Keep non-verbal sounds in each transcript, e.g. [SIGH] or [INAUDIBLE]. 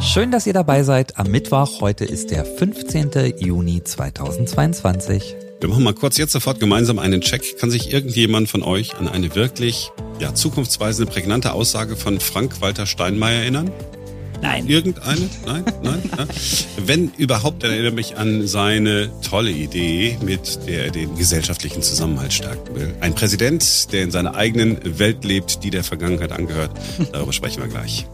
Schön, dass ihr dabei seid am Mittwoch. Heute ist der 15. Juni 2022. Wir machen mal kurz jetzt sofort gemeinsam einen Check. Kann sich irgendjemand von euch an eine wirklich ja, zukunftsweisende, prägnante Aussage von Frank-Walter Steinmeier erinnern? Nein. Irgendeine? Nein? [LAUGHS] Nein? Wenn überhaupt, dann erinnere mich an seine tolle Idee, mit der er den gesellschaftlichen Zusammenhalt stärken will. Ein Präsident, der in seiner eigenen Welt lebt, die der Vergangenheit angehört. Darüber sprechen wir gleich.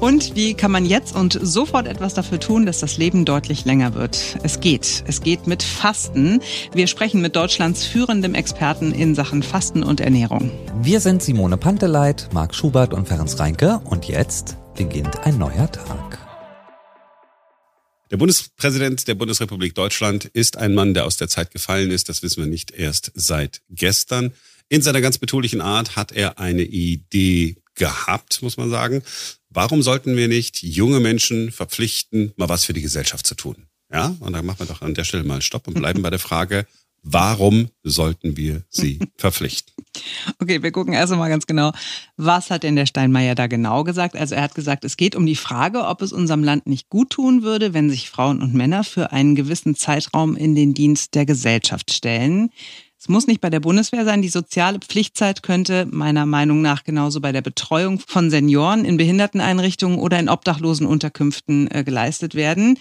Und wie kann man jetzt und sofort etwas dafür tun, dass das Leben deutlich länger wird? Es geht. Es geht mit Fasten. Wir sprechen mit Deutschlands führendem Experten in Sachen Fasten und Ernährung. Wir sind Simone Panteleit, Marc Schubert und Ferenc Reinke. Und jetzt beginnt ein neuer Tag. Der Bundespräsident der Bundesrepublik Deutschland ist ein Mann, der aus der Zeit gefallen ist. Das wissen wir nicht erst seit gestern. In seiner ganz betulichen Art hat er eine Idee gehabt, muss man sagen. Warum sollten wir nicht junge Menschen verpflichten, mal was für die Gesellschaft zu tun? Ja, und dann machen wir doch an der Stelle mal Stopp und bleiben bei der Frage, Warum sollten wir sie verpflichten? Okay, wir gucken erst einmal ganz genau, was hat denn der Steinmeier da genau gesagt? Also er hat gesagt, es geht um die Frage, ob es unserem Land nicht gut tun würde, wenn sich Frauen und Männer für einen gewissen Zeitraum in den Dienst der Gesellschaft stellen. Es muss nicht bei der Bundeswehr sein. Die soziale Pflichtzeit könnte meiner Meinung nach genauso bei der Betreuung von Senioren in Behinderteneinrichtungen oder in Obdachlosenunterkünften äh, geleistet werden.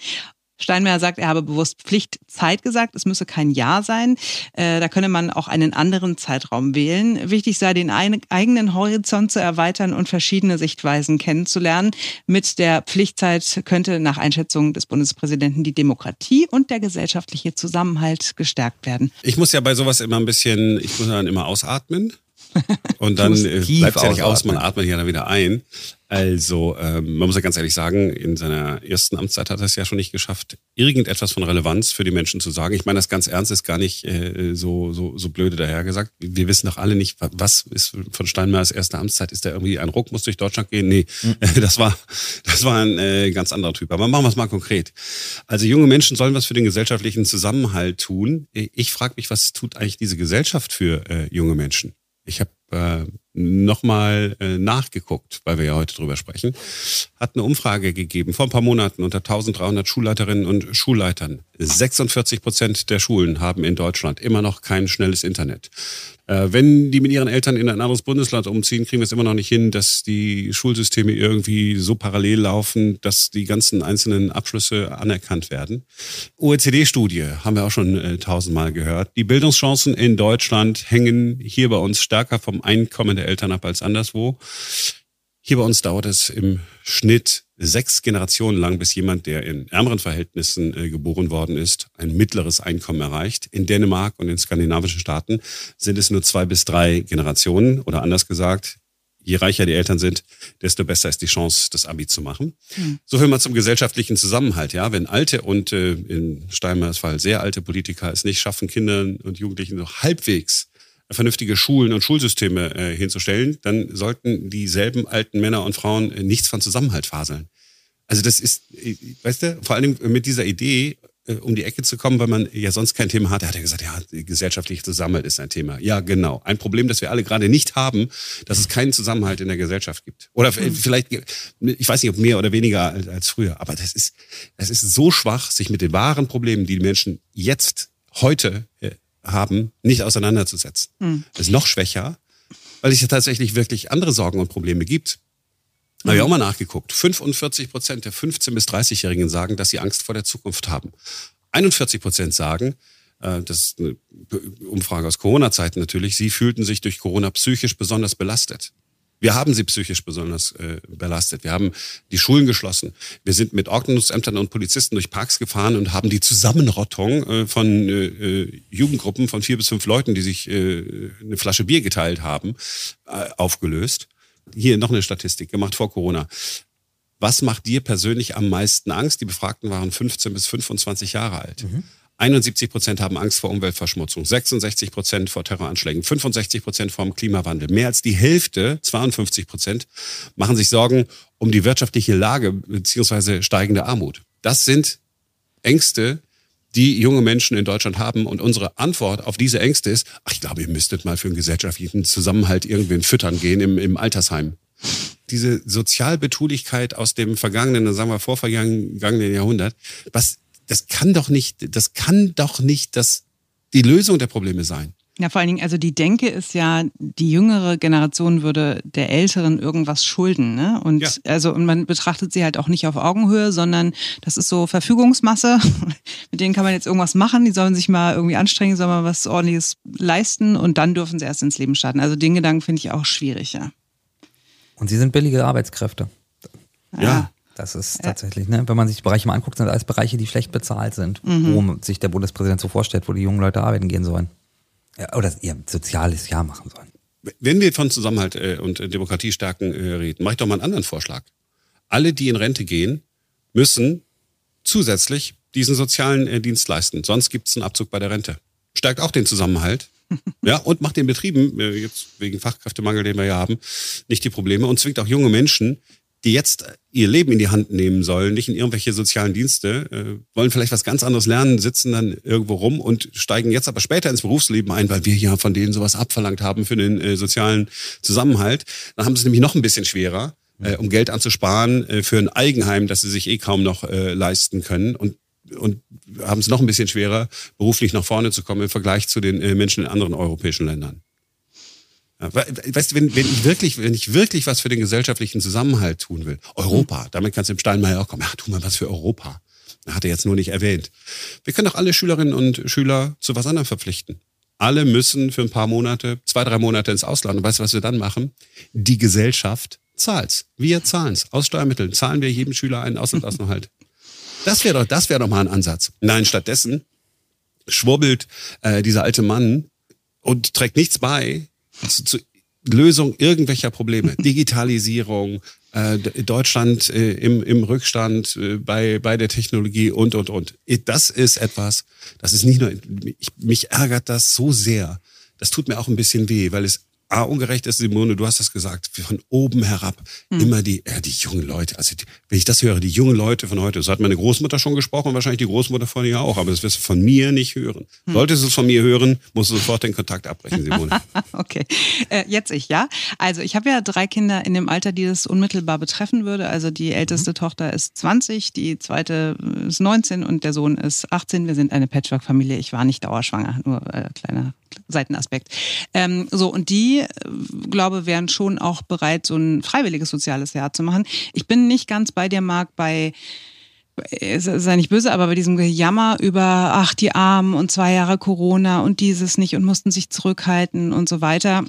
Steinmeier sagt, er habe bewusst Pflichtzeit gesagt, es müsse kein Jahr sein. Äh, da könne man auch einen anderen Zeitraum wählen. Wichtig sei, den eigenen Horizont zu erweitern und verschiedene Sichtweisen kennenzulernen. Mit der Pflichtzeit könnte nach Einschätzung des Bundespräsidenten die Demokratie und der gesellschaftliche Zusammenhalt gestärkt werden. Ich muss ja bei sowas immer ein bisschen, ich muss dann immer ausatmen. [LAUGHS] Und dann äh, bleibt es ja nicht aus, man atmet ja dann wieder ein. Also, ähm, man muss ja ganz ehrlich sagen, in seiner ersten Amtszeit hat er es ja schon nicht geschafft, irgendetwas von Relevanz für die Menschen zu sagen. Ich meine das ganz ernst, ist gar nicht äh, so, so, so blöde dahergesagt. Wir wissen doch alle nicht, was ist von Steinmeiers erste Amtszeit? Ist da irgendwie ein Ruck, muss durch Deutschland gehen? Nee, mhm. [LAUGHS] das war, das war ein äh, ganz anderer Typ. Aber machen wir es mal konkret. Also junge Menschen sollen was für den gesellschaftlichen Zusammenhalt tun. Ich frage mich, was tut eigentlich diese Gesellschaft für äh, junge Menschen? Ich habe äh, nochmal äh, nachgeguckt, weil wir ja heute drüber sprechen, hat eine Umfrage gegeben vor ein paar Monaten unter 1300 Schulleiterinnen und Schulleitern. 46 Prozent der Schulen haben in Deutschland immer noch kein schnelles Internet. Äh, wenn die mit ihren Eltern in ein anderes Bundesland umziehen, kriegen wir es immer noch nicht hin, dass die Schulsysteme irgendwie so parallel laufen, dass die ganzen einzelnen Abschlüsse anerkannt werden. OECD-Studie haben wir auch schon äh, tausendmal gehört. Die Bildungschancen in Deutschland hängen hier bei uns stärker vom Einkommen der Eltern ab als anderswo. Hier bei uns dauert es im Schnitt sechs Generationen lang, bis jemand, der in ärmeren Verhältnissen äh, geboren worden ist, ein mittleres Einkommen erreicht. In Dänemark und in skandinavischen Staaten sind es nur zwei bis drei Generationen oder anders gesagt, je reicher die Eltern sind, desto besser ist die Chance, das Abi zu machen. Mhm. So viel mal zum gesellschaftlichen Zusammenhalt. Ja, wenn alte und äh, in Steinmeiers Fall sehr alte Politiker es nicht schaffen, Kindern und Jugendlichen so halbwegs vernünftige Schulen und Schulsysteme äh, hinzustellen, dann sollten dieselben alten Männer und Frauen äh, nichts von Zusammenhalt faseln. Also das ist, äh, weißt du, vor allen Dingen mit dieser Idee, äh, um die Ecke zu kommen, weil man ja sonst kein Thema hat. Er hat ja gesagt, ja, gesellschaftliche Zusammenhalt ist ein Thema. Ja, genau. Ein Problem, das wir alle gerade nicht haben, dass es keinen Zusammenhalt in der Gesellschaft gibt. Oder mhm. vielleicht, ich weiß nicht, ob mehr oder weniger als, früher, aber das ist, das ist so schwach, sich mit den wahren Problemen, die die Menschen jetzt, heute haben, nicht auseinanderzusetzen. Mhm. Das ist noch schwächer, weil es ja tatsächlich wirklich andere Sorgen und Probleme gibt. Mhm. Habe ich auch mal nachgeguckt. 45 Prozent der 15- bis 30-Jährigen sagen, dass sie Angst vor der Zukunft haben. 41 Prozent sagen, äh, das ist eine Umfrage aus Corona-Zeiten natürlich, sie fühlten sich durch Corona psychisch besonders belastet. Wir haben sie psychisch besonders äh, belastet. Wir haben die Schulen geschlossen. Wir sind mit Ordnungsämtern und Polizisten durch Parks gefahren und haben die Zusammenrottung äh, von äh, äh, Jugendgruppen von vier bis fünf Leuten, die sich äh, eine Flasche Bier geteilt haben, äh, aufgelöst. Hier noch eine Statistik gemacht vor Corona. Was macht dir persönlich am meisten Angst? Die Befragten waren 15 bis 25 Jahre alt. Mhm. 71 Prozent haben Angst vor Umweltverschmutzung, 66 Prozent vor Terroranschlägen, 65 Prozent vor dem Klimawandel. Mehr als die Hälfte, 52 Prozent, machen sich Sorgen um die wirtschaftliche Lage beziehungsweise steigende Armut. Das sind Ängste, die junge Menschen in Deutschland haben. Und unsere Antwort auf diese Ängste ist, ach, ich glaube, ihr müsstet mal für einen gesellschaftlichen Zusammenhalt irgendwen füttern gehen im, im Altersheim diese Sozialbetulichkeit aus dem vergangenen, sagen wir vorvergangenen Jahrhundert, was, das kann doch nicht, das kann doch nicht das, die Lösung der Probleme sein. Ja, vor allen Dingen, also die Denke ist ja, die jüngere Generation würde der Älteren irgendwas schulden. Ne? Und ja. also und man betrachtet sie halt auch nicht auf Augenhöhe, sondern das ist so Verfügungsmasse. [LAUGHS] Mit denen kann man jetzt irgendwas machen, die sollen sich mal irgendwie anstrengen, sollen mal was ordentliches leisten und dann dürfen sie erst ins Leben starten. Also den Gedanken finde ich auch schwierig, ja. Und sie sind billige Arbeitskräfte. Ja. Das ist tatsächlich, ne? wenn man sich die Bereiche mal anguckt, sind alles Bereiche, die schlecht bezahlt sind, mhm. wo sich der Bundespräsident so vorstellt, wo die jungen Leute arbeiten gehen sollen oder ihr soziales Jahr machen sollen. Wenn wir von Zusammenhalt äh, und Demokratie stärken äh, reden, mache ich doch mal einen anderen Vorschlag. Alle, die in Rente gehen, müssen zusätzlich diesen sozialen äh, Dienst leisten. Sonst gibt es einen Abzug bei der Rente. Stärkt auch den Zusammenhalt. [LAUGHS] ja, und macht den Betrieben, jetzt wegen Fachkräftemangel, den wir ja haben, nicht die Probleme und zwingt auch junge Menschen, die jetzt ihr Leben in die Hand nehmen sollen, nicht in irgendwelche sozialen Dienste, äh, wollen vielleicht was ganz anderes lernen, sitzen dann irgendwo rum und steigen jetzt aber später ins Berufsleben ein, weil wir ja von denen sowas abverlangt haben für den äh, sozialen Zusammenhalt. Dann haben sie es nämlich noch ein bisschen schwerer, äh, um Geld anzusparen äh, für ein Eigenheim, das sie sich eh kaum noch äh, leisten können und und haben es noch ein bisschen schwerer, beruflich nach vorne zu kommen im Vergleich zu den äh, Menschen in anderen europäischen Ländern. Weißt du, wenn, wenn ich wirklich, wenn ich wirklich was für den gesellschaftlichen Zusammenhalt tun will, Europa, damit kannst du im Steinmeier auch kommen, ja, tu mal was für Europa. Hat er jetzt nur nicht erwähnt. Wir können doch alle Schülerinnen und Schüler zu was anderem verpflichten. Alle müssen für ein paar Monate, zwei, drei Monate ins Ausland. Und weißt du, was wir dann machen? Die Gesellschaft zahlt's. Wir zahlen's. Aus Steuermitteln zahlen wir jedem Schüler einen Auslandsaufenthalt. [LAUGHS] Das wäre doch, das wäre doch mal ein Ansatz. Nein, stattdessen schwurbelt äh, dieser alte Mann und trägt nichts bei zu, zu Lösung irgendwelcher Probleme. [LAUGHS] Digitalisierung, äh, Deutschland äh, im, im Rückstand äh, bei, bei der Technologie und, und, und. Das ist etwas, das ist nicht nur, ich, mich ärgert das so sehr. Das tut mir auch ein bisschen weh, weil es A, ungerecht ist, Simone, du hast das gesagt, von oben herab hm. immer die, ja, die jungen Leute. Also die, wenn ich das höre, die jungen Leute von heute, so hat meine Großmutter schon gesprochen und wahrscheinlich die Großmutter von ihr auch, aber das wirst du von mir nicht hören. Hm. Solltest du es von mir hören, musst du sofort den Kontakt abbrechen, Simone. [LAUGHS] okay, äh, jetzt ich, ja. Also ich habe ja drei Kinder in dem Alter, die das unmittelbar betreffen würde. Also die älteste mhm. Tochter ist 20, die zweite ist 19 und der Sohn ist 18. Wir sind eine Patchwork-Familie. Ich war nicht dauerschwanger, nur äh, kleiner Seitenaspekt. Ähm, so, und die, äh, glaube, wären schon auch bereit, so ein freiwilliges soziales Jahr zu machen. Ich bin nicht ganz bei dir, Marc, bei sei nicht böse, aber bei diesem Gejammer über, ach, die Armen und zwei Jahre Corona und dieses nicht und mussten sich zurückhalten und so weiter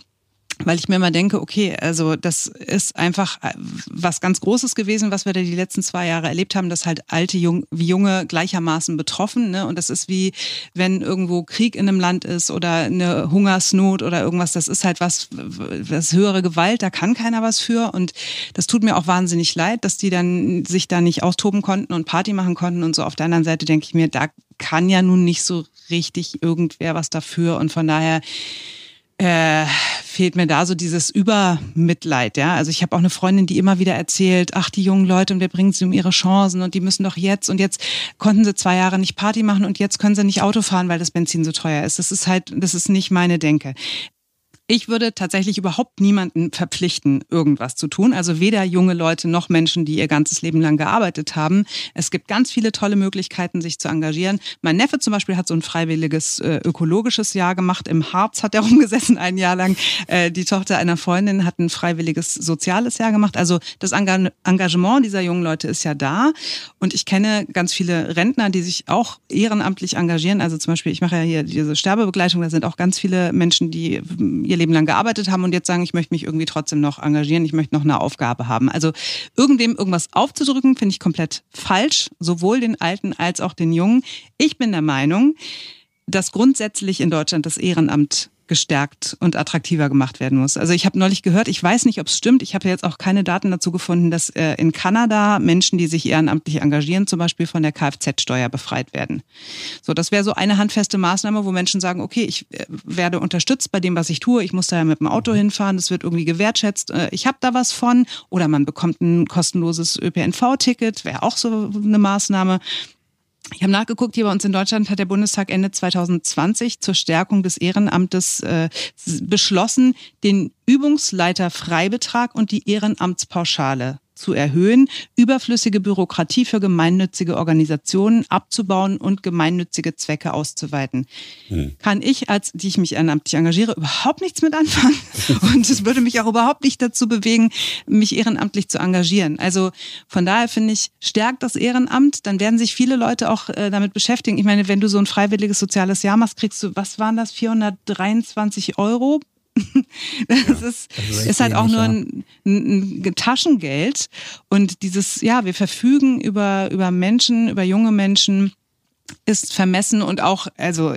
weil ich mir immer denke, okay, also das ist einfach äh, was ganz Großes gewesen, was wir da die letzten zwei Jahre erlebt haben, dass halt alte jung, wie junge gleichermaßen betroffen. Ne? Und das ist wie, wenn irgendwo Krieg in einem Land ist oder eine Hungersnot oder irgendwas, das ist halt was, das höhere Gewalt, da kann keiner was für. Und das tut mir auch wahnsinnig leid, dass die dann sich da nicht austoben konnten und Party machen konnten und so. Auf der anderen Seite denke ich mir, da kann ja nun nicht so richtig irgendwer was dafür. Und von daher äh, fehlt mir da so dieses Übermitleid, ja. Also ich habe auch eine Freundin, die immer wieder erzählt, ach, die jungen Leute und wir bringen sie um ihre Chancen und die müssen doch jetzt und jetzt konnten sie zwei Jahre nicht Party machen und jetzt können sie nicht Auto fahren, weil das Benzin so teuer ist. Das ist halt, das ist nicht meine Denke. Ich würde tatsächlich überhaupt niemanden verpflichten, irgendwas zu tun. Also weder junge Leute noch Menschen, die ihr ganzes Leben lang gearbeitet haben. Es gibt ganz viele tolle Möglichkeiten, sich zu engagieren. Mein Neffe zum Beispiel hat so ein freiwilliges äh, ökologisches Jahr gemacht. Im Harz hat er [LAUGHS] rumgesessen ein Jahr lang. Äh, die Tochter einer Freundin hat ein freiwilliges soziales Jahr gemacht. Also das Engagement dieser jungen Leute ist ja da. Und ich kenne ganz viele Rentner, die sich auch ehrenamtlich engagieren. Also zum Beispiel, ich mache ja hier diese Sterbebegleitung. Da sind auch ganz viele Menschen, die ihr Leben lang gearbeitet haben und jetzt sagen, ich möchte mich irgendwie trotzdem noch engagieren, ich möchte noch eine Aufgabe haben. Also irgendwem irgendwas aufzudrücken, finde ich komplett falsch, sowohl den Alten als auch den Jungen. Ich bin der Meinung, dass grundsätzlich in Deutschland das Ehrenamt gestärkt und attraktiver gemacht werden muss. Also ich habe neulich gehört, ich weiß nicht, ob es stimmt, ich habe jetzt auch keine Daten dazu gefunden, dass äh, in Kanada Menschen, die sich ehrenamtlich engagieren, zum Beispiel von der Kfz-Steuer befreit werden. So, das wäre so eine handfeste Maßnahme, wo Menschen sagen, okay, ich äh, werde unterstützt bei dem, was ich tue, ich muss da ja mit dem Auto hinfahren, das wird irgendwie gewertschätzt, äh, ich habe da was von oder man bekommt ein kostenloses ÖPNV-Ticket, wäre auch so eine Maßnahme. Ich habe nachgeguckt, hier bei uns in Deutschland hat der Bundestag Ende 2020 zur Stärkung des Ehrenamtes äh, beschlossen, den Übungsleiter-Freibetrag und die Ehrenamtspauschale zu erhöhen, überflüssige Bürokratie für gemeinnützige Organisationen abzubauen und gemeinnützige Zwecke auszuweiten. Hm. Kann ich, als die ich mich ehrenamtlich engagiere, überhaupt nichts mit anfangen. [LAUGHS] Und es würde mich auch überhaupt nicht dazu bewegen, mich ehrenamtlich zu engagieren. Also von daher finde ich, stärkt das Ehrenamt, dann werden sich viele Leute auch äh, damit beschäftigen. Ich meine, wenn du so ein freiwilliges soziales Jahr machst, kriegst du, was waren das, 423 Euro [LAUGHS] das ja, ist, das ist, halt auch nur ein, ein, ein, Taschengeld. Und dieses, ja, wir verfügen über, über Menschen, über junge Menschen, ist vermessen und auch, also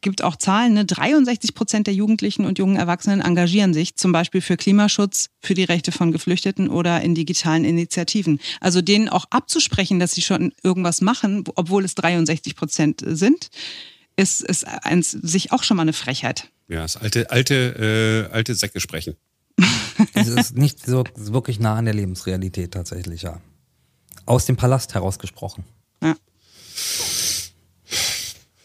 gibt auch Zahlen, ne? 63 Prozent der Jugendlichen und jungen Erwachsenen engagieren sich zum Beispiel für Klimaschutz, für die Rechte von Geflüchteten oder in digitalen Initiativen. Also denen auch abzusprechen, dass sie schon irgendwas machen, obwohl es 63 Prozent sind, ist, ist eins, sich auch schon mal eine Frechheit. Ja, das alte, alte, äh, alte Säcke sprechen. [LAUGHS] es ist nicht so wirklich nah an der Lebensrealität tatsächlich, ja. Aus dem Palast herausgesprochen. Ja.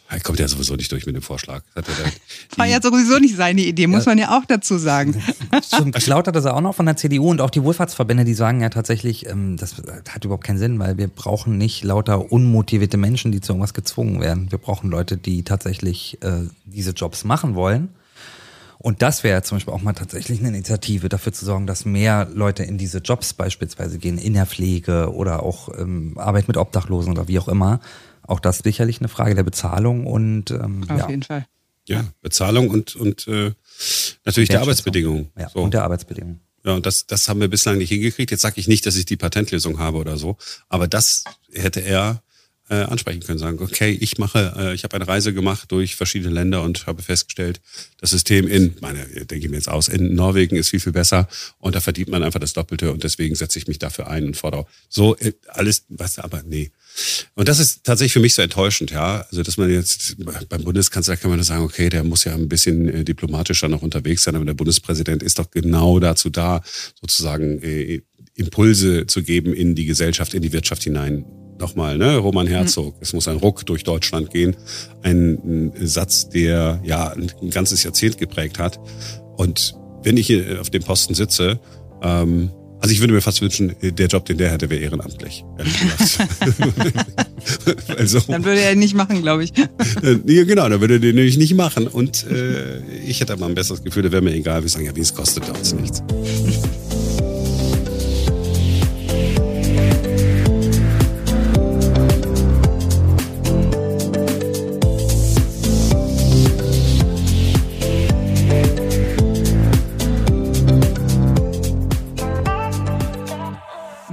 Er kommt ja sowieso nicht durch mit dem Vorschlag. [LAUGHS] War ja sowieso nicht seine Idee, muss ja. man ja auch dazu sagen. [LAUGHS] Stimmt, geklaut hat er auch noch von der CDU und auch die Wohlfahrtsverbände, die sagen ja tatsächlich, ähm, das hat überhaupt keinen Sinn, weil wir brauchen nicht lauter unmotivierte Menschen, die zu irgendwas gezwungen werden. Wir brauchen Leute, die tatsächlich äh, diese Jobs machen wollen. Und das wäre zum Beispiel auch mal tatsächlich eine Initiative, dafür zu sorgen, dass mehr Leute in diese Jobs beispielsweise gehen, in der Pflege oder auch ähm, Arbeit mit Obdachlosen oder wie auch immer auch das sicherlich eine Frage der Bezahlung und ähm, auf ja. jeden Fall. Ja, Bezahlung und, und äh, natürlich der Arbeitsbedingungen. Ja, so. und der Arbeitsbedingungen. Ja, und das, das haben wir bislang nicht hingekriegt. Jetzt sage ich nicht, dass ich die Patentlösung habe oder so, aber das hätte er äh, ansprechen können, sagen, okay, ich mache, äh, ich habe eine Reise gemacht durch verschiedene Länder und habe festgestellt, das System in, meine, denke ich mir jetzt aus, in Norwegen ist viel, viel besser und da verdient man einfach das Doppelte und deswegen setze ich mich dafür ein und fordere so äh, alles, was, aber nee. Und das ist tatsächlich für mich so enttäuschend, ja. Also, dass man jetzt beim Bundeskanzler kann man sagen, okay, der muss ja ein bisschen äh, diplomatischer noch unterwegs sein, aber der Bundespräsident ist doch genau dazu da, sozusagen äh, Impulse zu geben in die Gesellschaft, in die Wirtschaft hinein. Nochmal, ne, Roman Herzog. Mhm. Es muss ein Ruck durch Deutschland gehen. Ein, ein Satz, der ja ein ganzes Jahrzehnt geprägt hat. Und wenn ich hier auf dem Posten sitze, ähm, also ich würde mir fast wünschen, der Job, den der hätte, wäre ehrenamtlich. [LAUGHS] also, dann würde er ihn nicht machen, glaube ich. ja, genau, dann würde er den nämlich nicht machen. Und äh, ich hätte aber ein besseres Gefühl, da wäre mir egal, wir sagen ja, wie es kostet uns nichts.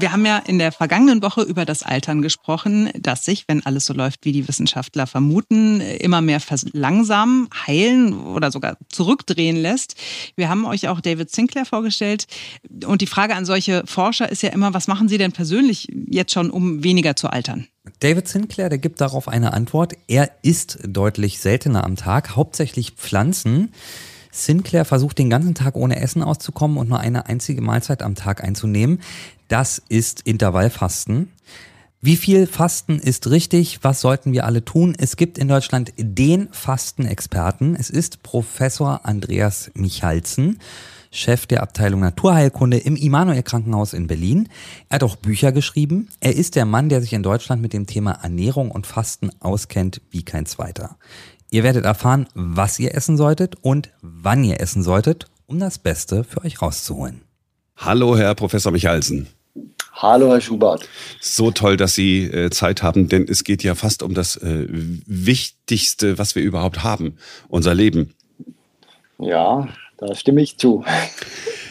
Wir haben ja in der vergangenen Woche über das Altern gesprochen, das sich, wenn alles so läuft, wie die Wissenschaftler vermuten, immer mehr verlangsamen, heilen oder sogar zurückdrehen lässt. Wir haben euch auch David Sinclair vorgestellt. Und die Frage an solche Forscher ist ja immer, was machen sie denn persönlich jetzt schon, um weniger zu altern? David Sinclair, der gibt darauf eine Antwort. Er isst deutlich seltener am Tag, hauptsächlich Pflanzen. Sinclair versucht den ganzen Tag ohne Essen auszukommen und nur eine einzige Mahlzeit am Tag einzunehmen. Das ist Intervallfasten. Wie viel Fasten ist richtig? Was sollten wir alle tun? Es gibt in Deutschland den Fastenexperten. Es ist Professor Andreas Michalzen, Chef der Abteilung Naturheilkunde im Immanuel Krankenhaus in Berlin. Er hat auch Bücher geschrieben. Er ist der Mann, der sich in Deutschland mit dem Thema Ernährung und Fasten auskennt wie kein zweiter. Ihr werdet erfahren, was ihr essen solltet und wann ihr essen solltet, um das Beste für euch rauszuholen. Hallo, Herr Professor Michalsen. Hallo, Herr Schubert. So toll, dass Sie äh, Zeit haben, denn es geht ja fast um das äh, Wichtigste, was wir überhaupt haben, unser Leben. Ja, da stimme ich zu.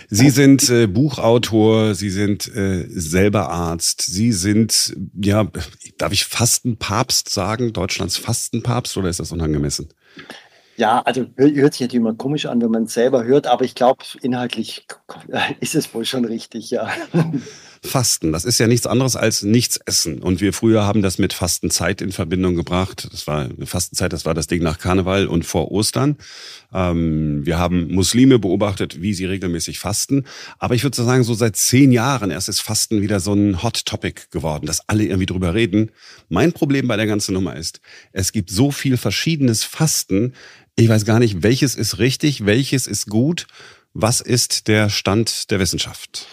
Sie sind äh, Buchautor, Sie sind äh, selber Arzt, Sie sind, ja, darf ich Fastenpapst sagen, Deutschlands Fastenpapst oder ist das unangemessen? Ja, also hört sich natürlich immer komisch an, wenn man es selber hört, aber ich glaube, inhaltlich [LAUGHS] ist es wohl schon richtig, ja. Fasten, das ist ja nichts anderes als nichts essen. Und wir früher haben das mit Fastenzeit in Verbindung gebracht. Das war eine Fastenzeit, das war das Ding nach Karneval und vor Ostern. Ähm, wir haben Muslime beobachtet, wie sie regelmäßig fasten. Aber ich würde sagen, so seit zehn Jahren erst ist Fasten wieder so ein Hot Topic geworden, dass alle irgendwie drüber reden. Mein Problem bei der ganzen Nummer ist, es gibt so viel verschiedenes Fasten. Ich weiß gar nicht, welches ist richtig, welches ist gut. Was ist der Stand der Wissenschaft?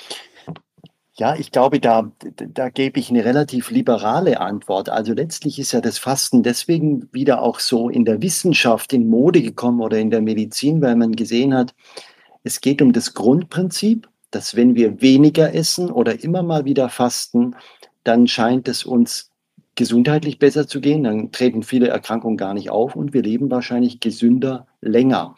Ja, ich glaube, da, da gebe ich eine relativ liberale Antwort. Also letztlich ist ja das Fasten deswegen wieder auch so in der Wissenschaft in Mode gekommen oder in der Medizin, weil man gesehen hat, es geht um das Grundprinzip, dass wenn wir weniger essen oder immer mal wieder fasten, dann scheint es uns gesundheitlich besser zu gehen, dann treten viele Erkrankungen gar nicht auf und wir leben wahrscheinlich gesünder länger.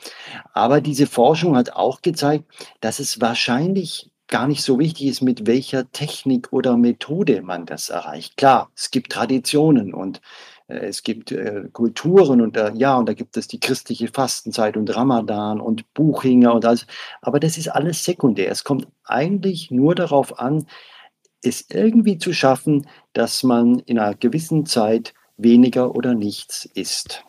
Aber diese Forschung hat auch gezeigt, dass es wahrscheinlich gar nicht so wichtig ist, mit welcher Technik oder Methode man das erreicht. Klar, es gibt Traditionen und äh, es gibt äh, Kulturen und äh, ja, und da gibt es die christliche Fastenzeit und Ramadan und Buchinger und alles. Aber das ist alles sekundär. Es kommt eigentlich nur darauf an, es irgendwie zu schaffen, dass man in einer gewissen Zeit weniger oder nichts isst.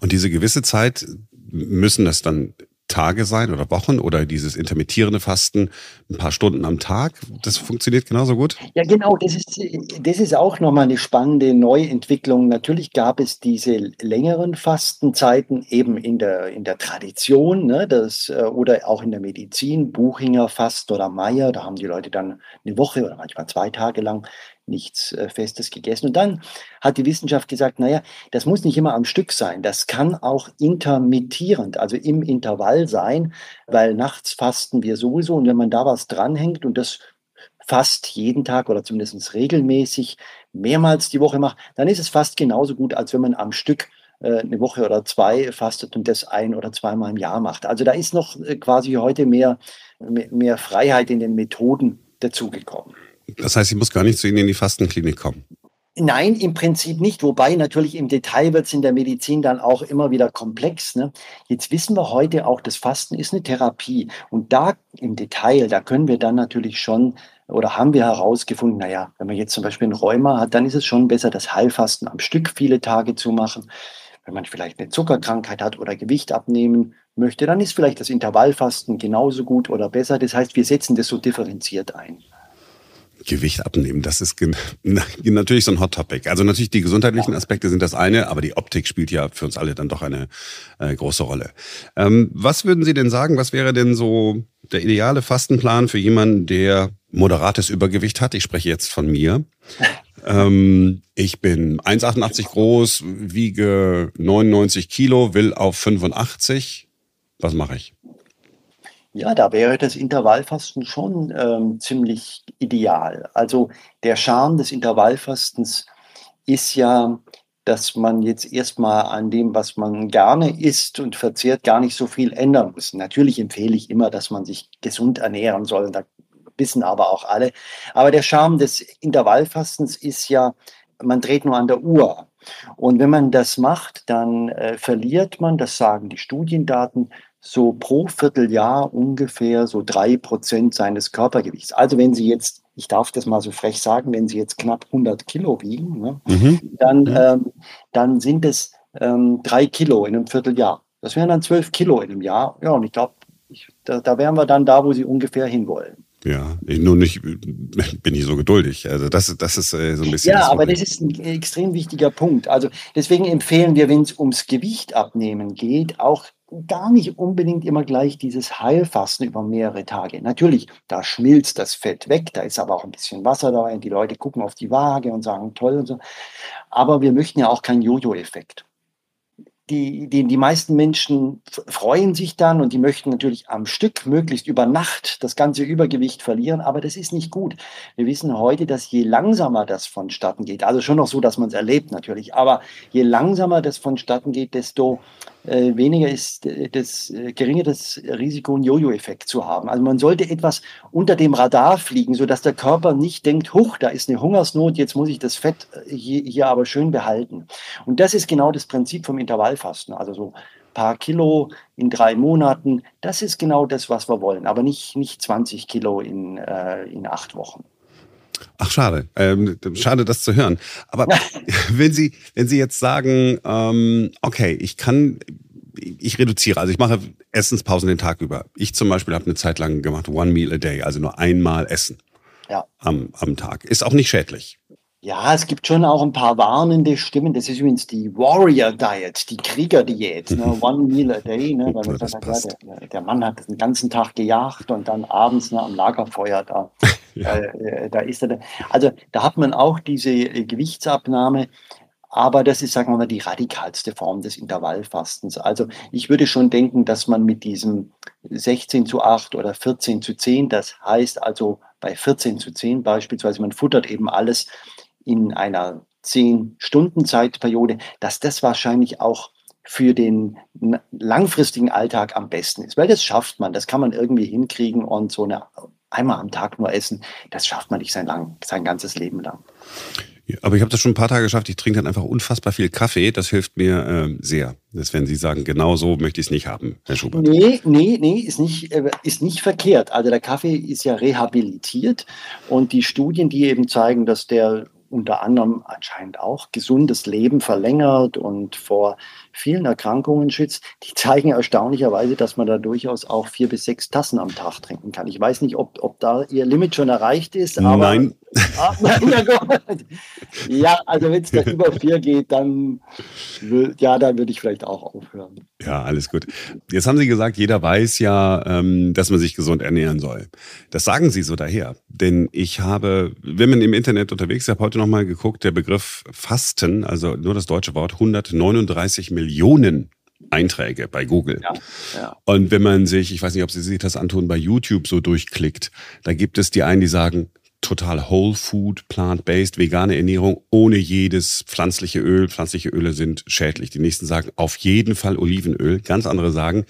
Und diese gewisse Zeit müssen das dann Tage sein oder Wochen oder dieses intermittierende Fasten ein paar Stunden am Tag. Das funktioniert genauso gut? Ja, genau. Das ist, das ist auch nochmal eine spannende Neuentwicklung. Natürlich gab es diese längeren Fastenzeiten eben in der, in der Tradition ne, das, äh, oder auch in der Medizin, Buchinger Fast oder Meier. Da haben die Leute dann eine Woche oder manchmal zwei Tage lang nichts äh, Festes gegessen. Und dann hat die Wissenschaft gesagt, naja, das muss nicht immer am Stück sein. Das kann auch intermittierend, also im Intervall sein, weil nachts fasten wir sowieso. Und wenn man da was dranhängt und das fast jeden Tag oder zumindest regelmäßig mehrmals die Woche macht, dann ist es fast genauso gut, als wenn man am Stück äh, eine Woche oder zwei fastet und das ein oder zweimal im Jahr macht. Also da ist noch äh, quasi heute mehr, mehr Freiheit in den Methoden dazugekommen. Das heißt, ich muss gar nicht zu Ihnen in die Fastenklinik kommen. Nein, im Prinzip nicht. Wobei natürlich im Detail wird es in der Medizin dann auch immer wieder komplex. Ne? Jetzt wissen wir heute auch, das Fasten ist eine Therapie. Und da im Detail, da können wir dann natürlich schon oder haben wir herausgefunden, naja, wenn man jetzt zum Beispiel ein Rheuma hat, dann ist es schon besser, das Heilfasten am Stück viele Tage zu machen. Wenn man vielleicht eine Zuckerkrankheit hat oder Gewicht abnehmen möchte, dann ist vielleicht das Intervallfasten genauso gut oder besser. Das heißt, wir setzen das so differenziert ein. Gewicht abnehmen, das ist natürlich so ein Hot Topic. Also natürlich die gesundheitlichen Aspekte sind das eine, aber die Optik spielt ja für uns alle dann doch eine äh, große Rolle. Ähm, was würden Sie denn sagen, was wäre denn so der ideale Fastenplan für jemanden, der moderates Übergewicht hat? Ich spreche jetzt von mir. ähm, ich bin 1,88 groß, wiege 99 Kilo, will auf 85. Was mache ich? Ja, da wäre das Intervallfasten schon ähm, ziemlich ideal. Also der Charme des Intervallfastens ist ja, dass man jetzt erstmal an dem, was man gerne isst und verzehrt, gar nicht so viel ändern muss. Natürlich empfehle ich immer, dass man sich gesund ernähren soll. Da wissen aber auch alle. Aber der Charme des Intervallfastens ist ja, man dreht nur an der Uhr. Und wenn man das macht, dann äh, verliert man, das sagen die Studiendaten, so pro Vierteljahr ungefähr so drei Prozent seines Körpergewichts. Also wenn Sie jetzt, ich darf das mal so frech sagen, wenn Sie jetzt knapp 100 Kilo wiegen, ne, mhm. dann, mhm. ähm, dann sind es ähm, drei Kilo in einem Vierteljahr. Das wären dann zwölf Kilo in einem Jahr. Ja, und ich glaube, da, da wären wir dann da, wo Sie ungefähr hinwollen. Ja, ich nur nicht, [LAUGHS] bin ich so geduldig. Also das, das ist äh, so ein bisschen. Ja, das aber das ist ein extrem wichtiger Punkt. Also deswegen empfehlen wir, wenn es ums Gewicht abnehmen geht, auch gar nicht unbedingt immer gleich dieses Heilfasten über mehrere Tage. Natürlich, da schmilzt das Fett weg, da ist aber auch ein bisschen Wasser dabei und die Leute gucken auf die Waage und sagen toll und so. Aber wir möchten ja auch keinen Jojo-Effekt die, die, die meisten Menschen freuen sich dann und die möchten natürlich am Stück möglichst über Nacht das ganze Übergewicht verlieren, aber das ist nicht gut. Wir wissen heute, dass je langsamer das vonstatten geht, also schon noch so, dass man es erlebt natürlich, aber je langsamer das vonstatten geht, desto äh, weniger ist äh, das äh, geringer das Risiko, einen Jojo-Effekt zu haben. Also man sollte etwas unter dem Radar fliegen, sodass der Körper nicht denkt, huch, da ist eine Hungersnot, jetzt muss ich das Fett hier, hier aber schön behalten. Und das ist genau das Prinzip vom Intervallfasten. Also so paar Kilo in drei Monaten, das ist genau das, was wir wollen, aber nicht, nicht 20 Kilo in, äh, in acht Wochen. Ach, schade. Ähm, schade, das zu hören. Aber [LAUGHS] wenn Sie, wenn Sie jetzt sagen, ähm, okay, ich kann, ich reduziere, also ich mache Essenspausen den Tag über. Ich zum Beispiel habe eine Zeit lang gemacht, one meal a day, also nur einmal essen ja. am, am Tag. Ist auch nicht schädlich. Ja, es gibt schon auch ein paar warnende Stimmen. Das ist übrigens die Warrior Diet, die Krieger-Diät. Ne? [LAUGHS] One meal a day. Ne? Weil man sagt, ja, der, der, Mann hat den ganzen Tag gejagt und dann abends ne, am Lagerfeuer da, [LAUGHS] ja. äh, da ist er. Also da hat man auch diese äh, Gewichtsabnahme. Aber das ist, sagen wir mal, die radikalste Form des Intervallfastens. Also ich würde schon denken, dass man mit diesem 16 zu 8 oder 14 zu 10, das heißt also bei 14 zu 10 beispielsweise, man futtert eben alles in einer zehn Stunden Zeitperiode, dass das wahrscheinlich auch für den langfristigen Alltag am besten ist, weil das schafft man, das kann man irgendwie hinkriegen und so eine einmal am Tag nur essen, das schafft man nicht sein, lang, sein ganzes Leben lang. Ja, aber ich habe das schon ein paar Tage geschafft. Ich trinke dann einfach unfassbar viel Kaffee. Das hilft mir äh, sehr. Das werden Sie sagen, genau so möchte ich es nicht haben, Herr Schubert. Nee, nee, nee, ist nicht, äh, ist nicht verkehrt. Also der Kaffee ist ja rehabilitiert und die Studien, die eben zeigen, dass der unter anderem anscheinend auch gesundes Leben verlängert und vor vielen Erkrankungen schützt, die zeigen erstaunlicherweise, dass man da durchaus auch vier bis sechs Tassen am Tag trinken kann. Ich weiß nicht, ob, ob da Ihr Limit schon erreicht ist. Aber, Nein. [LAUGHS] Ah, ja, also wenn es da über vier geht, dann, ja, dann würde ich vielleicht auch aufhören. Ja, alles gut. Jetzt haben Sie gesagt, jeder weiß ja, ähm, dass man sich gesund ernähren soll. Das sagen Sie so daher. Denn ich habe, wenn man im Internet unterwegs ist, habe heute nochmal geguckt, der Begriff Fasten, also nur das deutsche Wort, 139 Millionen Millionen Einträge bei Google. Ja, ja. Und wenn man sich, ich weiß nicht, ob Sie sich das antun, bei YouTube so durchklickt, da gibt es die einen, die sagen, total Whole Food, plant-based, vegane Ernährung ohne jedes pflanzliche Öl. Pflanzliche Öle sind schädlich. Die nächsten sagen auf jeden Fall Olivenöl. Ganz andere sagen,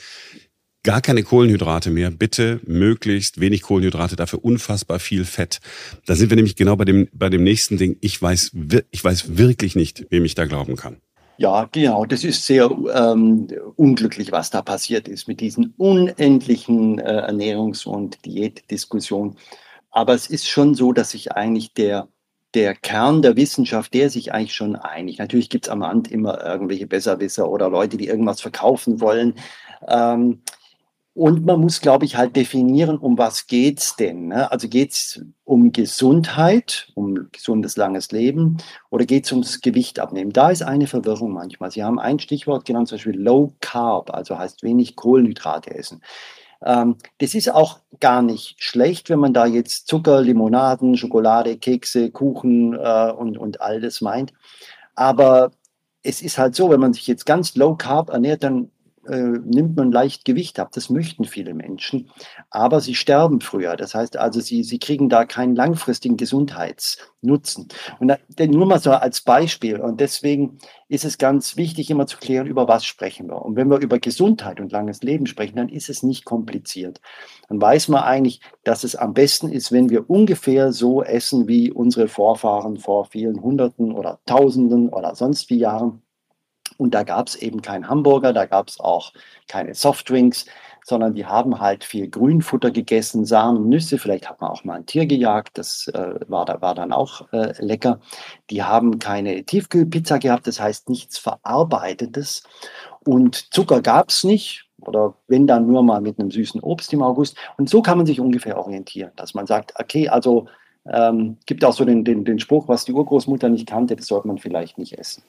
gar keine Kohlenhydrate mehr. Bitte möglichst wenig Kohlenhydrate, dafür unfassbar viel Fett. Da sind wir nämlich genau bei dem, bei dem nächsten Ding. Ich weiß, ich weiß wirklich nicht, wem ich da glauben kann. Ja, genau. Das ist sehr ähm, unglücklich, was da passiert ist mit diesen unendlichen äh, Ernährungs- und Diätdiskussionen. Aber es ist schon so, dass sich eigentlich der, der Kern der Wissenschaft, der sich eigentlich schon einig. Natürlich gibt es am Rand immer irgendwelche Besserwisser oder Leute, die irgendwas verkaufen wollen. Ähm, und man muss, glaube ich, halt definieren, um was geht's denn? Ne? Also geht's um Gesundheit, um gesundes, langes Leben oder geht's ums Gewicht abnehmen? Da ist eine Verwirrung manchmal. Sie haben ein Stichwort genannt, zum Beispiel Low Carb, also heißt wenig Kohlenhydrate essen. Ähm, das ist auch gar nicht schlecht, wenn man da jetzt Zucker, Limonaden, Schokolade, Kekse, Kuchen äh, und, und all das meint. Aber es ist halt so, wenn man sich jetzt ganz low carb ernährt, dann äh, nimmt man leicht Gewicht ab. Das möchten viele Menschen. Aber sie sterben früher. Das heißt also, sie, sie kriegen da keinen langfristigen Gesundheitsnutzen. Und da, nur mal so als Beispiel. Und deswegen ist es ganz wichtig, immer zu klären, über was sprechen wir. Und wenn wir über Gesundheit und langes Leben sprechen, dann ist es nicht kompliziert. Dann weiß man eigentlich, dass es am besten ist, wenn wir ungefähr so essen wie unsere Vorfahren vor vielen Hunderten oder Tausenden oder sonst wie Jahren und da gab es eben keinen Hamburger, da gab es auch keine Softdrinks, sondern die haben halt viel Grünfutter gegessen, Samen, Nüsse, vielleicht hat man auch mal ein Tier gejagt, das äh, war, da, war dann auch äh, lecker. Die haben keine Tiefkühlpizza gehabt, das heißt nichts Verarbeitetes. Und Zucker gab es nicht, oder wenn dann nur mal mit einem süßen Obst im August. Und so kann man sich ungefähr orientieren, dass man sagt, okay, also ähm, gibt auch so den, den, den Spruch, was die Urgroßmutter nicht kannte, das sollte man vielleicht nicht essen.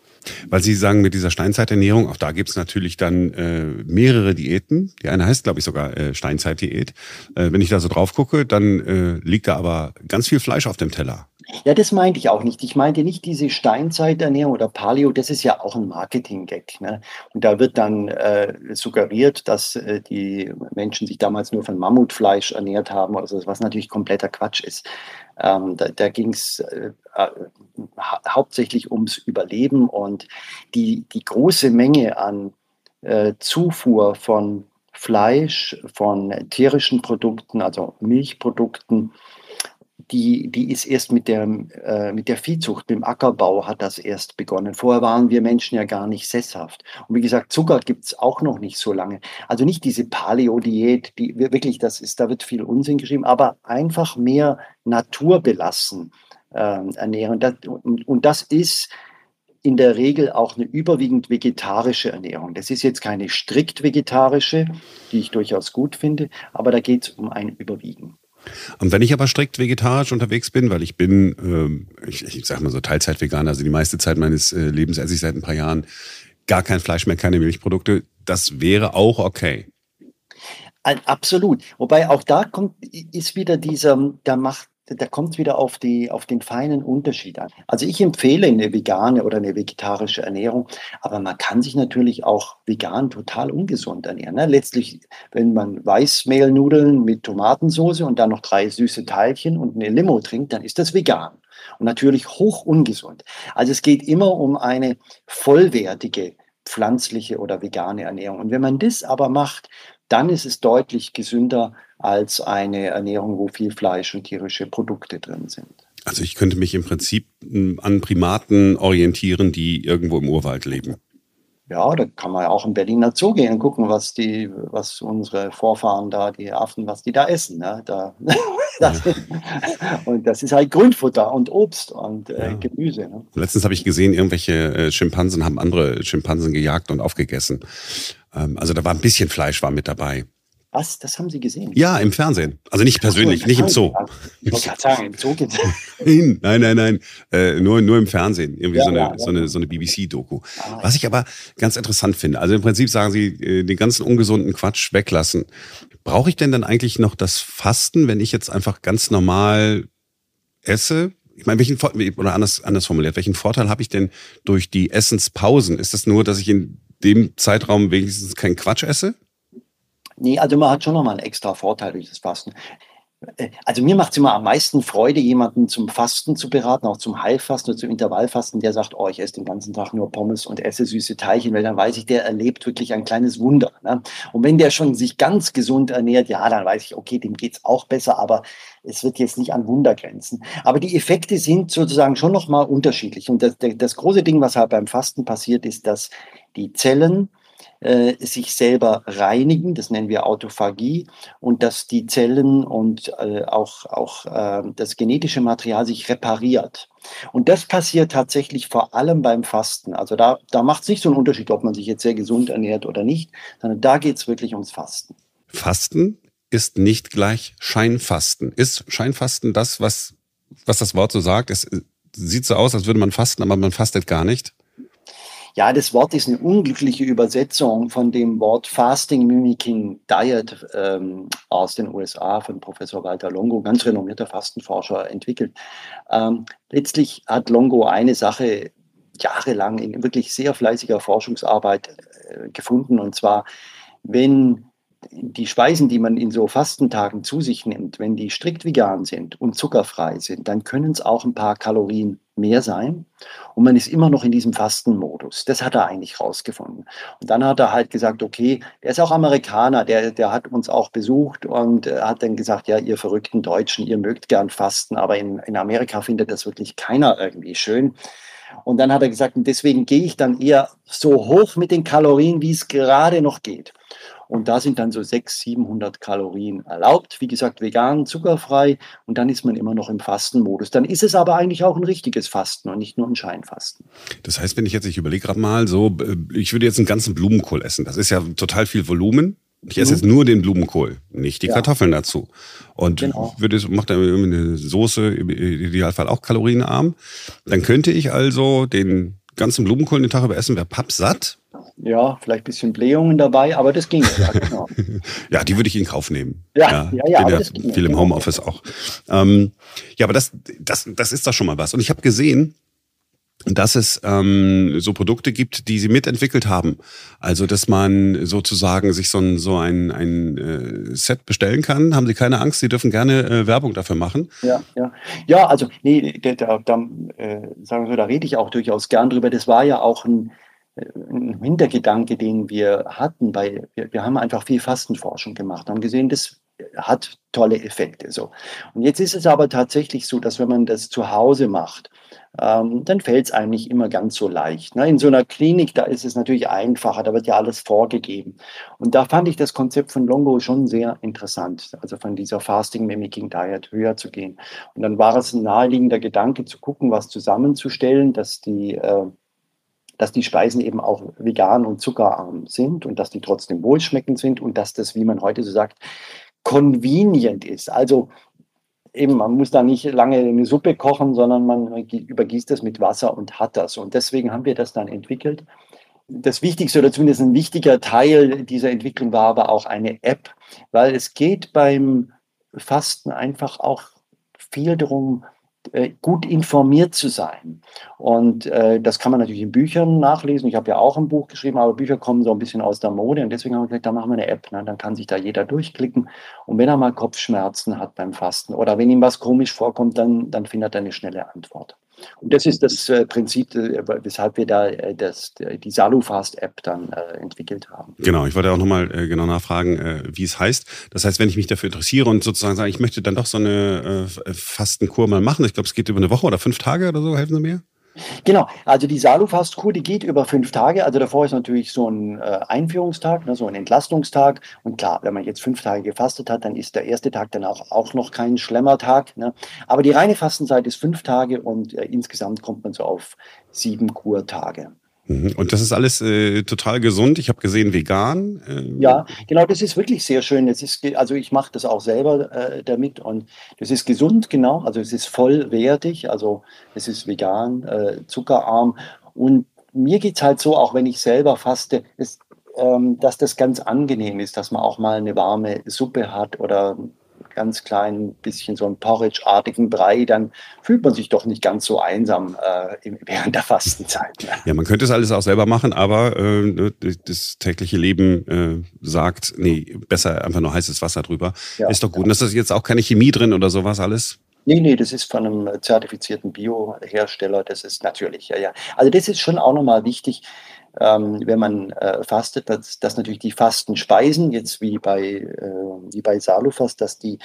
Weil Sie sagen, mit dieser Steinzeiternährung, auch da gibt es natürlich dann äh, mehrere Diäten. Die eine heißt, glaube ich, sogar äh, Steinzeitdiät. Äh, wenn ich da so drauf gucke, dann äh, liegt da aber ganz viel Fleisch auf dem Teller. Ja, das meinte ich auch nicht. Ich meinte nicht diese Steinzeiternährung oder Paleo, das ist ja auch ein Marketing-Gag. Ne? Und da wird dann äh, suggeriert, dass äh, die Menschen sich damals nur von Mammutfleisch ernährt haben, oder so, was natürlich kompletter Quatsch ist. Ähm, da da ging es äh, äh, ha hauptsächlich ums Überleben und die, die große Menge an äh, Zufuhr von Fleisch, von tierischen Produkten, also Milchprodukten, die, die ist erst mit der, äh, mit der Viehzucht, mit dem Ackerbau hat das erst begonnen. Vorher waren wir Menschen ja gar nicht sesshaft. Und wie gesagt, Zucker gibt es auch noch nicht so lange. Also nicht diese Paleo-Diät, die wirklich, das ist, da wird viel Unsinn geschrieben, aber einfach mehr naturbelassen äh, ernähren. Das, und, und das ist in der Regel auch eine überwiegend vegetarische Ernährung. Das ist jetzt keine strikt vegetarische, die ich durchaus gut finde, aber da geht es um ein Überwiegen. Und wenn ich aber strikt vegetarisch unterwegs bin, weil ich bin, äh, ich, ich sag mal so Teilzeit-Veganer, also die meiste Zeit meines äh, Lebens esse ich seit ein paar Jahren gar kein Fleisch mehr, keine Milchprodukte, das wäre auch okay. Absolut. Wobei auch da kommt, ist wieder dieser, da macht da kommt es wieder auf, die, auf den feinen Unterschied an. Also ich empfehle eine vegane oder eine vegetarische Ernährung, aber man kann sich natürlich auch vegan total ungesund ernähren. Ne? Letztlich, wenn man Weißmehlnudeln mit Tomatensauce und dann noch drei süße Teilchen und eine Limo trinkt, dann ist das vegan. Und natürlich hoch ungesund. Also es geht immer um eine vollwertige pflanzliche oder vegane Ernährung. Und wenn man das aber macht, dann ist es deutlich gesünder als eine Ernährung, wo viel Fleisch und tierische Produkte drin sind. Also ich könnte mich im Prinzip hm, an Primaten orientieren, die irgendwo im Urwald leben. Ja, da kann man ja auch in Berliner Zoo gehen und gucken, was die, was unsere Vorfahren da, die Affen, was die da essen. Ne? Da, [LAUGHS] das, ja. Und das ist halt Grünfutter und Obst und äh, ja. Gemüse. Ne? Letztens habe ich gesehen, irgendwelche äh, Schimpansen haben andere Schimpansen gejagt und aufgegessen. Ähm, also da war ein bisschen Fleisch war mit dabei. Was? Das haben Sie gesehen? Ja, im Fernsehen. Also nicht persönlich, so, nicht im Zoo. Ich wollte gerade sagen, im Zoo geht's. [LAUGHS] nein, nein, nein. Äh, nur, nur im Fernsehen. Irgendwie ja, so eine, ja, so eine, so eine BBC-Doku. Ah, Was ich aber ganz interessant finde. Also im Prinzip sagen Sie, äh, den ganzen ungesunden Quatsch weglassen. Brauche ich denn dann eigentlich noch das Fasten, wenn ich jetzt einfach ganz normal esse? Ich meine, welchen oder anders, anders formuliert, welchen Vorteil habe ich denn durch die Essenspausen? Ist das nur, dass ich in dem Zeitraum wenigstens keinen Quatsch esse? Nee, also man hat schon nochmal einen extra Vorteil durch das Fasten. Äh, also mir macht es immer am meisten Freude, jemanden zum Fasten zu beraten, auch zum Heilfasten oder zum Intervallfasten, der sagt, oh, ich esse den ganzen Tag nur Pommes und esse süße Teilchen, weil dann weiß ich, der erlebt wirklich ein kleines Wunder. Ne? Und wenn der schon sich ganz gesund ernährt, ja, dann weiß ich, okay, dem geht es auch besser, aber es wird jetzt nicht an Wunder grenzen. Aber die Effekte sind sozusagen schon nochmal unterschiedlich. Und das, das große Ding, was halt beim Fasten passiert, ist, dass die Zellen, äh, sich selber reinigen, das nennen wir Autophagie, und dass die Zellen und äh, auch, auch äh, das genetische Material sich repariert. Und das passiert tatsächlich vor allem beim Fasten. Also da, da macht es nicht so einen Unterschied, ob man sich jetzt sehr gesund ernährt oder nicht, sondern da geht es wirklich ums Fasten. Fasten ist nicht gleich Scheinfasten. Ist Scheinfasten das, was, was das Wort so sagt? Es sieht so aus, als würde man fasten, aber man fastet gar nicht. Ja, das Wort ist eine unglückliche Übersetzung von dem Wort Fasting Mimicking Diet ähm, aus den USA von Professor Walter Longo, ganz renommierter Fastenforscher, entwickelt. Ähm, letztlich hat Longo eine Sache jahrelang in wirklich sehr fleißiger Forschungsarbeit äh, gefunden, und zwar, wenn die Speisen, die man in so Fastentagen zu sich nimmt, wenn die strikt vegan sind und zuckerfrei sind, dann können es auch ein paar Kalorien mehr sein. Und man ist immer noch in diesem Fastenmodus. Das hat er eigentlich rausgefunden. Und dann hat er halt gesagt, okay, der ist auch Amerikaner, der, der hat uns auch besucht und hat dann gesagt, ja, ihr verrückten Deutschen, ihr mögt gern fasten, aber in, in Amerika findet das wirklich keiner irgendwie schön. Und dann hat er gesagt, deswegen gehe ich dann eher so hoch mit den Kalorien, wie es gerade noch geht. Und da sind dann so 600, 700 Kalorien erlaubt. Wie gesagt, vegan, zuckerfrei. Und dann ist man immer noch im Fastenmodus. Dann ist es aber eigentlich auch ein richtiges Fasten und nicht nur ein Scheinfasten. Das heißt, wenn ich jetzt, ich überlege gerade mal so, ich würde jetzt einen ganzen Blumenkohl essen. Das ist ja total viel Volumen. Ich esse mhm. jetzt nur den Blumenkohl, nicht die ja. Kartoffeln dazu. Und genau. würde, macht dann eine Soße, im Idealfall auch kalorienarm. Dann könnte ich also den ganzen Blumenkohl den Tag über essen, wäre pappsatt ja, vielleicht ein bisschen Blähungen dabei, aber das ging ja, [LAUGHS] genau. ja, die würde ich in Kauf nehmen. Ja, ja, ja. ja, ja viel im Homeoffice auch. Ähm, ja, aber das, das, das ist doch schon mal was. Und ich habe gesehen, dass es ähm, so Produkte gibt, die sie mitentwickelt haben. Also, dass man sozusagen sich so ein, so ein, ein äh, Set bestellen kann. Haben Sie keine Angst? Sie dürfen gerne äh, Werbung dafür machen. Ja, ja. Ja, also, nee, da, da, äh, sagen wir so, da rede ich auch durchaus gern drüber. Das war ja auch ein Hintergedanke, den wir hatten, weil wir, wir haben einfach viel Fastenforschung gemacht, haben gesehen, das hat tolle Effekte. So. Und jetzt ist es aber tatsächlich so, dass wenn man das zu Hause macht, ähm, dann fällt es einem nicht immer ganz so leicht. Ne? In so einer Klinik, da ist es natürlich einfacher, da wird ja alles vorgegeben. Und da fand ich das Konzept von Longo schon sehr interessant, also von dieser Fasting Mimicking Diet höher zu gehen. Und dann war es ein naheliegender Gedanke zu gucken, was zusammenzustellen, dass die äh, dass die Speisen eben auch vegan und zuckerarm sind und dass die trotzdem wohlschmeckend sind und dass das, wie man heute so sagt, convenient ist. Also eben, man muss da nicht lange eine Suppe kochen, sondern man übergießt das mit Wasser und hat das. Und deswegen haben wir das dann entwickelt. Das Wichtigste oder zumindest ein wichtiger Teil dieser Entwicklung war aber auch eine App, weil es geht beim Fasten einfach auch viel darum, gut informiert zu sein. Und äh, das kann man natürlich in Büchern nachlesen. Ich habe ja auch ein Buch geschrieben, aber Bücher kommen so ein bisschen aus der Mode und deswegen haben wir gesagt, da machen wir eine App. Ne? Dann kann sich da jeder durchklicken. Und wenn er mal Kopfschmerzen hat beim Fasten oder wenn ihm was komisch vorkommt, dann, dann findet er eine schnelle Antwort. Und das ist das äh, Prinzip, äh, weshalb wir da äh, das, die Salufast-App dann äh, entwickelt haben. Genau, ich wollte auch nochmal äh, genau nachfragen, äh, wie es heißt. Das heißt, wenn ich mich dafür interessiere und sozusagen sage, ich möchte dann doch so eine Fastenkur mal machen, ich glaube, es geht über eine Woche oder fünf Tage oder so, helfen Sie mir? Genau, also die Salufastkur, die geht über fünf Tage. Also davor ist natürlich so ein äh, Einführungstag, ne, so ein Entlastungstag. Und klar, wenn man jetzt fünf Tage gefastet hat, dann ist der erste Tag dann auch, auch noch kein Schlemmertag. Ne. Aber die reine Fastenzeit ist fünf Tage und äh, insgesamt kommt man so auf sieben Kurtage. Mhm. Und das ist alles äh, total gesund. Ich habe gesehen, vegan. Äh. Ja, genau, das ist wirklich sehr schön. Das ist, also ich mache das auch selber äh, damit und das ist gesund, genau. Also es ist vollwertig, also es ist vegan, äh, zuckerarm. Und mir geht es halt so, auch wenn ich selber faste, ist, ähm, dass das ganz angenehm ist, dass man auch mal eine warme Suppe hat oder ganz klein bisschen so einen Porridge-artigen Brei, dann fühlt man sich doch nicht ganz so einsam äh, [LAUGHS] während der Fastenzeit. Ne? Ja, man könnte es alles auch selber machen, aber äh, das tägliche Leben äh, sagt, nee, besser einfach nur heißes Wasser drüber. Ja, ist doch gut. Ja. Und das ist jetzt auch keine Chemie drin oder sowas alles? Nee, nee, das ist von einem zertifizierten Biohersteller. Das ist natürlich, ja, ja. Also das ist schon auch nochmal wichtig ähm, wenn man äh, fastet, dass, dass natürlich die Fastenspeisen, jetzt wie bei, äh, wie bei Salufast, dass die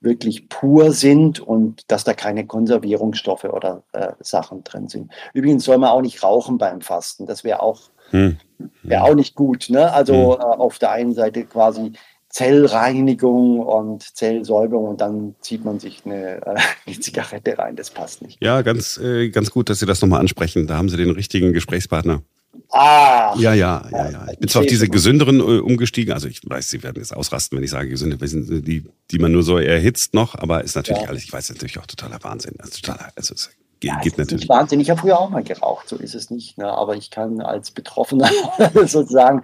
wirklich pur sind und dass da keine Konservierungsstoffe oder äh, Sachen drin sind. Übrigens soll man auch nicht rauchen beim Fasten. Das wäre auch, hm. wär auch nicht gut. Ne? Also hm. äh, auf der einen Seite quasi Zellreinigung und Zellsäuberung und dann zieht man sich eine, äh, eine Zigarette rein. Das passt nicht. Ja, ganz, äh, ganz gut, dass Sie das nochmal ansprechen. Da haben Sie den richtigen Gesprächspartner. Ah. Ja, ja, ja, ja. Ich bin zwar auf diese gesünderen äh, umgestiegen, also ich weiß, Sie werden jetzt ausrasten, wenn ich sage gesünde, die, die man nur so erhitzt noch, aber ist natürlich ja. alles, ich weiß natürlich auch totaler Wahnsinn. Also totaler, also es geht, ja, geht natürlich. Wahnsinn. Ich habe früher auch mal geraucht, so ist es nicht, ne? aber ich kann als Betroffener [LAUGHS] sozusagen,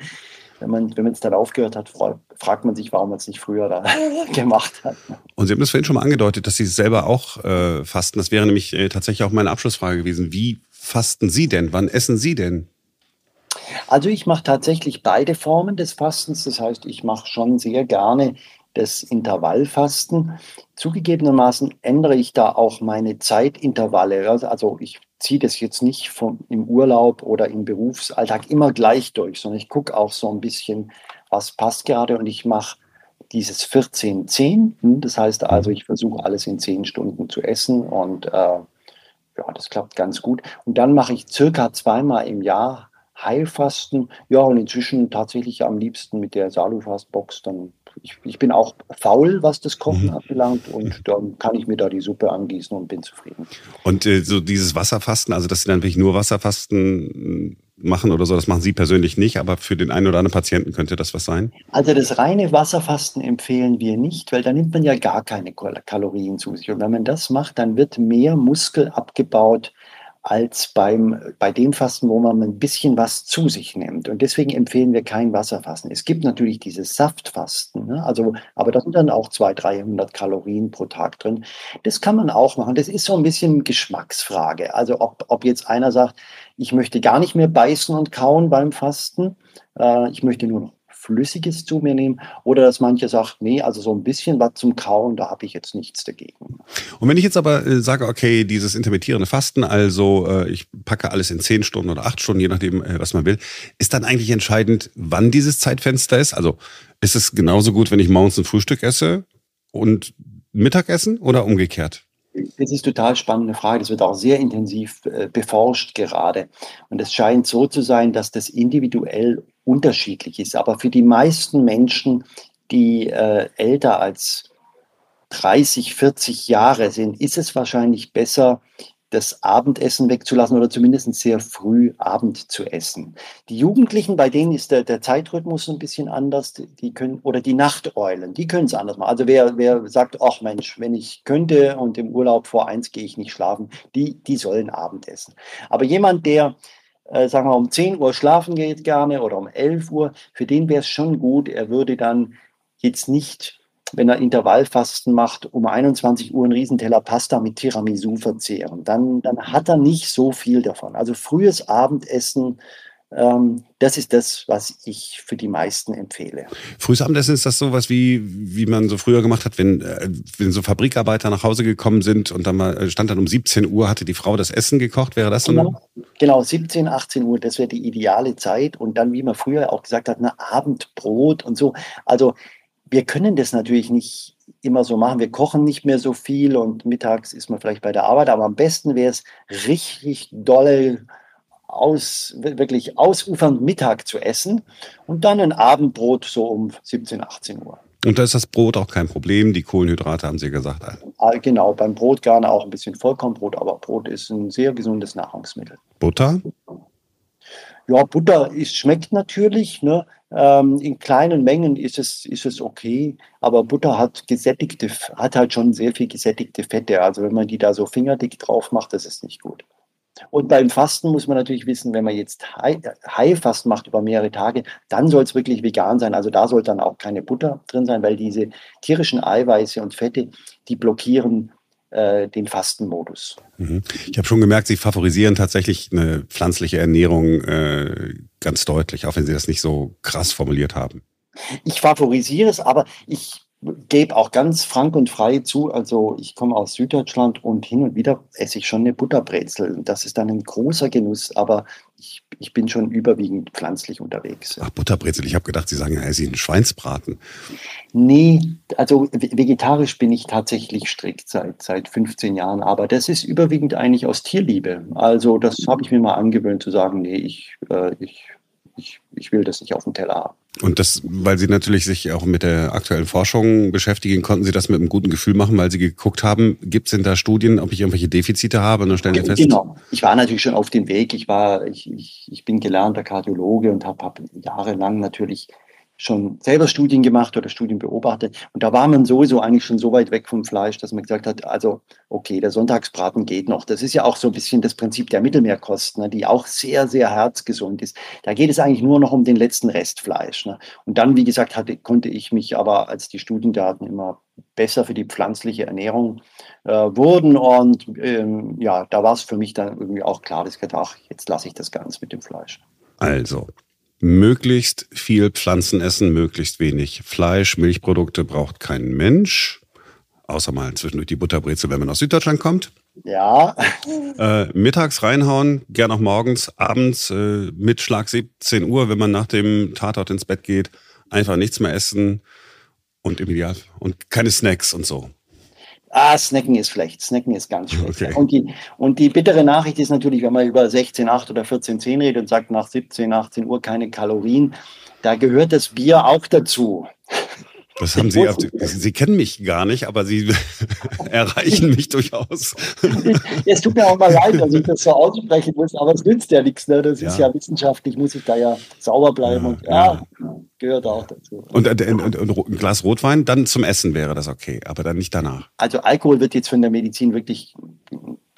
wenn man wenn es dann aufgehört hat, fragt man sich, warum man es nicht früher da [LAUGHS] gemacht hat. Ne? Und Sie haben das vorhin schon mal angedeutet, dass Sie selber auch äh, fasten. Das wäre nämlich äh, tatsächlich auch meine Abschlussfrage gewesen. Wie fasten Sie denn? Wann essen Sie denn? Also ich mache tatsächlich beide Formen des Fastens. Das heißt, ich mache schon sehr gerne das Intervallfasten. Zugegebenermaßen ändere ich da auch meine Zeitintervalle. Also ich ziehe das jetzt nicht vom, im Urlaub oder im Berufsalltag immer gleich durch, sondern ich gucke auch so ein bisschen, was passt gerade und ich mache dieses 14-10. Das heißt also, ich versuche alles in 10 Stunden zu essen und äh, ja, das klappt ganz gut. Und dann mache ich circa zweimal im Jahr Heilfasten, ja, und inzwischen tatsächlich am liebsten mit der Salufast-Box. Dann, ich, ich, bin auch faul, was das Kochen mhm. anbelangt, und dann kann ich mir da die Suppe angießen und bin zufrieden. Und äh, so dieses Wasserfasten, also dass Sie dann wirklich nur Wasserfasten machen oder so, das machen Sie persönlich nicht, aber für den einen oder anderen Patienten könnte das was sein? Also das reine Wasserfasten empfehlen wir nicht, weil da nimmt man ja gar keine Kalorien zu sich. Und wenn man das macht, dann wird mehr Muskel abgebaut, als beim, bei dem Fasten, wo man ein bisschen was zu sich nimmt. Und deswegen empfehlen wir kein Wasserfasten. Es gibt natürlich dieses Saftfasten, ne? also, aber da sind dann auch 200, 300 Kalorien pro Tag drin. Das kann man auch machen. Das ist so ein bisschen Geschmacksfrage. Also ob, ob jetzt einer sagt, ich möchte gar nicht mehr beißen und kauen beim Fasten, äh, ich möchte nur noch Flüssiges zu mir nehmen oder dass manche sagen, nee, also so ein bisschen was zum Kauen, da habe ich jetzt nichts dagegen. Und wenn ich jetzt aber äh, sage, okay, dieses intermittierende Fasten, also äh, ich packe alles in zehn Stunden oder acht Stunden, je nachdem, äh, was man will, ist dann eigentlich entscheidend, wann dieses Zeitfenster ist? Also Ist es genauso gut, wenn ich morgens ein Frühstück esse und Mittagessen oder umgekehrt? Das ist total spannende Frage. Das wird auch sehr intensiv äh, beforscht gerade. Und es scheint so zu sein, dass das individuell unterschiedlich ist. Aber für die meisten Menschen, die äh, älter als 30, 40 Jahre sind, ist es wahrscheinlich besser, das Abendessen wegzulassen oder zumindest sehr früh Abend zu essen. Die Jugendlichen, bei denen ist der, der Zeitrhythmus ein bisschen anders, die können, oder die Nachteulen, die können es anders machen. Also wer, wer sagt, ach Mensch, wenn ich könnte und im Urlaub vor eins gehe ich nicht schlafen, die, die sollen Abend essen. Aber jemand, der, äh, sagen wir, um 10 Uhr schlafen geht gerne oder um 11 Uhr, für den wäre es schon gut, er würde dann jetzt nicht wenn er Intervallfasten macht, um 21 Uhr einen Riesenteller Pasta mit Tiramisu verzehren. Dann, dann hat er nicht so viel davon. Also frühes Abendessen, das ist das, was ich für die meisten empfehle. Frühes Abendessen ist das sowas wie, wie man so früher gemacht hat, wenn, äh, wenn so Fabrikarbeiter nach Hause gekommen sind und dann mal äh, stand dann um 17 Uhr, hatte die Frau das Essen gekocht, wäre das so? Genau, genau 17, 18 Uhr, das wäre die ideale Zeit. Und dann, wie man früher auch gesagt hat, ein Abendbrot und so. Also wir können das natürlich nicht immer so machen. Wir kochen nicht mehr so viel und mittags ist man vielleicht bei der Arbeit, aber am besten wäre es richtig dolle aus, wirklich ausufernd Mittag zu essen und dann ein Abendbrot so um 17, 18 Uhr. Und da ist das Brot auch kein Problem. Die Kohlenhydrate haben Sie gesagt. Ah, genau, beim Brot gerne auch ein bisschen Vollkornbrot, aber Brot ist ein sehr gesundes Nahrungsmittel. Butter? Ja, Butter ist, schmeckt natürlich. Ne? Ähm, in kleinen Mengen ist es, ist es okay, aber Butter hat gesättigte, hat halt schon sehr viel gesättigte Fette. Also wenn man die da so fingerdick drauf macht, das ist nicht gut. Und beim Fasten muss man natürlich wissen, wenn man jetzt Heilfasten macht über mehrere Tage, dann soll es wirklich vegan sein. Also da soll dann auch keine Butter drin sein, weil diese tierischen Eiweiße und Fette, die blockieren äh, den Fastenmodus. Mhm. Ich habe schon gemerkt, Sie favorisieren tatsächlich eine pflanzliche Ernährung äh, ganz deutlich, auch wenn Sie das nicht so krass formuliert haben. Ich favorisiere es, aber ich gebe auch ganz frank und frei zu, also ich komme aus Süddeutschland und hin und wieder esse ich schon eine Butterbrezel. Das ist dann ein großer Genuss, aber ich, ich bin schon überwiegend pflanzlich unterwegs. Ach, Butterbrezel, ich habe gedacht, Sie sagen, ja, Sie einen Schweinsbraten. Nee, also vegetarisch bin ich tatsächlich strikt seit, seit 15 Jahren, aber das ist überwiegend eigentlich aus Tierliebe. Also das habe ich mir mal angewöhnt zu sagen, nee, ich, äh, ich, ich, ich will das nicht auf dem Teller haben. Und das, weil Sie natürlich sich auch mit der aktuellen Forschung beschäftigen, konnten Sie das mit einem guten Gefühl machen, weil Sie geguckt haben, gibt es denn da Studien, ob ich irgendwelche Defizite habe? Und dann stellen Sie fest. Genau. Ich war natürlich schon auf dem Weg. Ich war, ich, ich, ich bin gelernter Kardiologe und habe hab jahrelang natürlich schon selber Studien gemacht oder Studien beobachtet. Und da war man sowieso eigentlich schon so weit weg vom Fleisch, dass man gesagt hat, also okay, der Sonntagsbraten geht noch. Das ist ja auch so ein bisschen das Prinzip der Mittelmeerkosten, ne, die auch sehr, sehr herzgesund ist. Da geht es eigentlich nur noch um den letzten Rest Fleisch. Ne. Und dann, wie gesagt, hatte, konnte ich mich aber, als die Studiendaten immer besser für die pflanzliche Ernährung äh, wurden. Und ähm, ja, da war es für mich dann irgendwie auch klar, dass ich gedacht, ach, jetzt lasse ich das ganz mit dem Fleisch. Also, möglichst viel Pflanzen essen, möglichst wenig Fleisch, Milchprodukte braucht kein Mensch. Außer mal zwischendurch die Butterbrezel, wenn man aus Süddeutschland kommt. Ja. Äh, mittags reinhauen, gern auch morgens, abends äh, mit Schlag 17 Uhr, wenn man nach dem Tatort ins Bett geht, einfach nichts mehr essen und im Ideal und keine Snacks und so. Ah, Snacken ist schlecht. Snacken ist ganz schlecht. Okay. Und, die, und die bittere Nachricht ist natürlich, wenn man über 16,8 oder 14,10 redet und sagt nach 17, 18 Uhr keine Kalorien, da gehört das Bier auch dazu. Das haben Sie, Sie kennen mich gar nicht, aber Sie [LAUGHS] erreichen mich durchaus. es tut mir auch mal leid, dass ich das so aussprechen muss, aber es nützt ja nichts. Ne? Das ja. ist ja wissenschaftlich, muss ich da ja sauber bleiben. Ja, und ja, ja, gehört auch dazu. Und, und, und, und, ein Glas Rotwein, dann zum Essen wäre das okay, aber dann nicht danach. Also Alkohol wird jetzt von der Medizin wirklich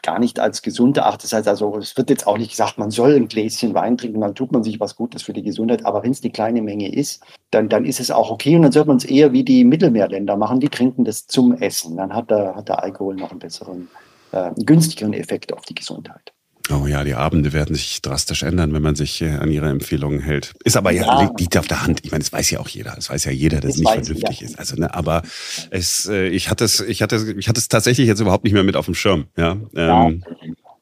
gar nicht als gesund erachtet. Das heißt also, es wird jetzt auch nicht gesagt, man soll ein Gläschen Wein trinken, dann tut man sich was Gutes für die Gesundheit. Aber wenn es die kleine Menge ist, dann, dann ist es auch okay. Und dann sollte man es eher wie die Mittelmeerländer machen, die trinken das zum Essen. Dann hat der, hat der Alkohol noch einen besseren, äh, günstigeren Effekt auf die Gesundheit. Oh ja, die Abende werden sich drastisch ändern, wenn man sich äh, an ihre Empfehlungen hält. Ist aber ja, ja. liegt auf der Hand. Ich meine, das weiß ja auch jeder. Das weiß ja jeder, dass es nicht vernünftig ja. ist. Also, ne, aber es, äh, ich hatte es, ich hatte, ich hatte es tatsächlich jetzt überhaupt nicht mehr mit auf dem Schirm. Ja. Ähm,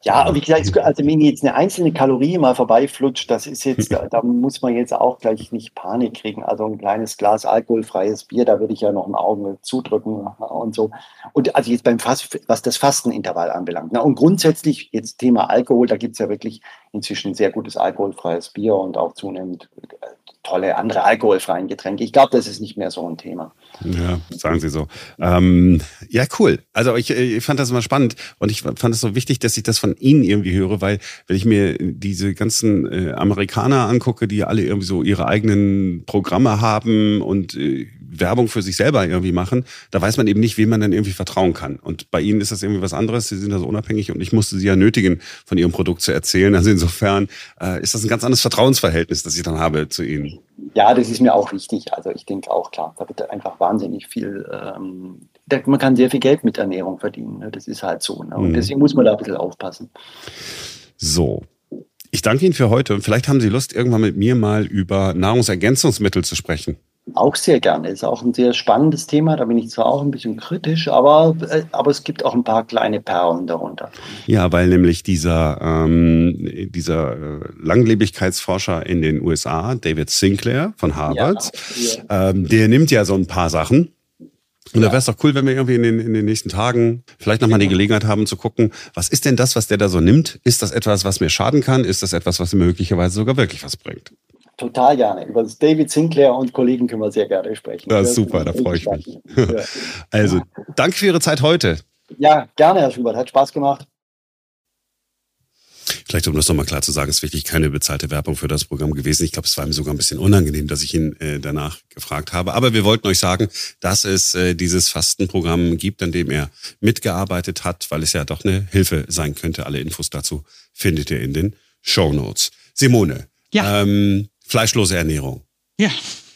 Ja, wie gesagt, also wenn jetzt eine einzelne Kalorie mal vorbeiflutscht, das ist jetzt, [LAUGHS] da, da, muss man jetzt auch gleich nicht Panik kriegen. Also ein kleines Glas alkoholfreies Bier, da würde ich ja noch ein Auge zudrücken und so. Und also jetzt beim Fast, was das Fastenintervall anbelangt. Na, und grundsätzlich jetzt Thema Alkohol, da gibt es ja wirklich inzwischen sehr gutes alkoholfreies Bier und auch zunehmend äh, tolle andere alkoholfreien Getränke. Ich glaube, das ist nicht mehr so ein Thema. Ja, sagen Sie so. Ähm, ja, cool. Also ich, ich fand das immer spannend und ich fand es so wichtig, dass ich das von Ihnen irgendwie höre, weil wenn ich mir diese ganzen äh, Amerikaner angucke, die alle irgendwie so ihre eigenen Programme haben und äh, Werbung für sich selber irgendwie machen, da weiß man eben nicht, wem man dann irgendwie vertrauen kann. Und bei Ihnen ist das irgendwie was anderes. Sie sind da so unabhängig und ich musste Sie ja nötigen, von Ihrem Produkt zu erzählen. Also insofern äh, ist das ein ganz anderes Vertrauensverhältnis, das ich dann habe zu Ihnen. Ja, das ist mir auch wichtig. Also ich denke auch klar, da wird einfach wahnsinnig viel, ähm, man kann sehr viel Geld mit Ernährung verdienen. Ne? Das ist halt so. Ne? Und mhm. deswegen muss man da ein bisschen aufpassen. So, ich danke Ihnen für heute. Vielleicht haben Sie Lust, irgendwann mit mir mal über Nahrungsergänzungsmittel zu sprechen. Auch sehr gerne. Ist auch ein sehr spannendes Thema. Da bin ich zwar auch ein bisschen kritisch, aber, äh, aber es gibt auch ein paar kleine Perlen darunter. Ja, weil nämlich dieser, ähm, dieser äh, Langlebigkeitsforscher in den USA, David Sinclair von Harvard, ja, ja. Ähm, der nimmt ja so ein paar Sachen. Und da wäre es doch cool, wenn wir irgendwie in den, in den nächsten Tagen vielleicht nochmal die Gelegenheit haben zu gucken, was ist denn das, was der da so nimmt? Ist das etwas, was mir schaden kann? Ist das etwas, was möglicherweise sogar wirklich was bringt? Total gerne. Über das David Sinclair und Kollegen können wir sehr gerne sprechen. Das ist super, da freue ich mich. [LAUGHS] Also, danke für Ihre Zeit heute. Ja, gerne, Herr Schubert. Hat Spaß gemacht. Vielleicht, um das nochmal klar zu sagen, ist wirklich keine bezahlte Werbung für das Programm gewesen. Ich glaube, es war ihm sogar ein bisschen unangenehm, dass ich ihn äh, danach gefragt habe. Aber wir wollten euch sagen, dass es äh, dieses Fastenprogramm gibt, an dem er mitgearbeitet hat, weil es ja doch eine Hilfe sein könnte. Alle Infos dazu findet ihr in den Show Notes. Simone, ja. ähm, Fleischlose Ernährung. Ja.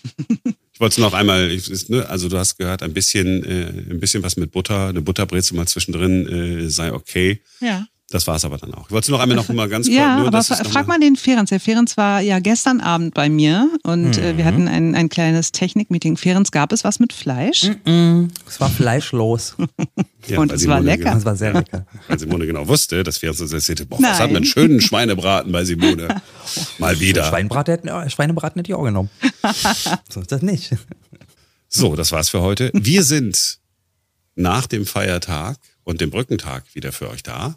[LAUGHS] ich wollte es noch einmal, ich, ne, also du hast gehört, ein bisschen, äh, ein bisschen was mit Butter, eine Butterbrezel mal zwischendrin äh, sei okay. Ja. Das war es aber dann auch. Ich wollte noch einmal noch mal ganz kurz. Ja, nur, aber frag mal den Ferenc. Der Ferenc war ja gestern Abend bei mir und mhm. äh, wir mhm. hatten ein, ein kleines Technikmeeting. Ferenc, gab es was mit Fleisch? Mhm. Es war fleischlos. [LAUGHS] ja, und es war lecker. Genau, es war sehr lecker. Weil Simone genau wusste, dass Ferenc uns erzählte, boah, was hat einen schönen Schweinebraten bei Simone. [LAUGHS] Mal wieder. Schweinebraten hätte, Schweinebraten hätte ich auch genommen. [LAUGHS] so ist das nicht. So, das war's für heute. Wir sind nach dem Feiertag und dem Brückentag wieder für euch da.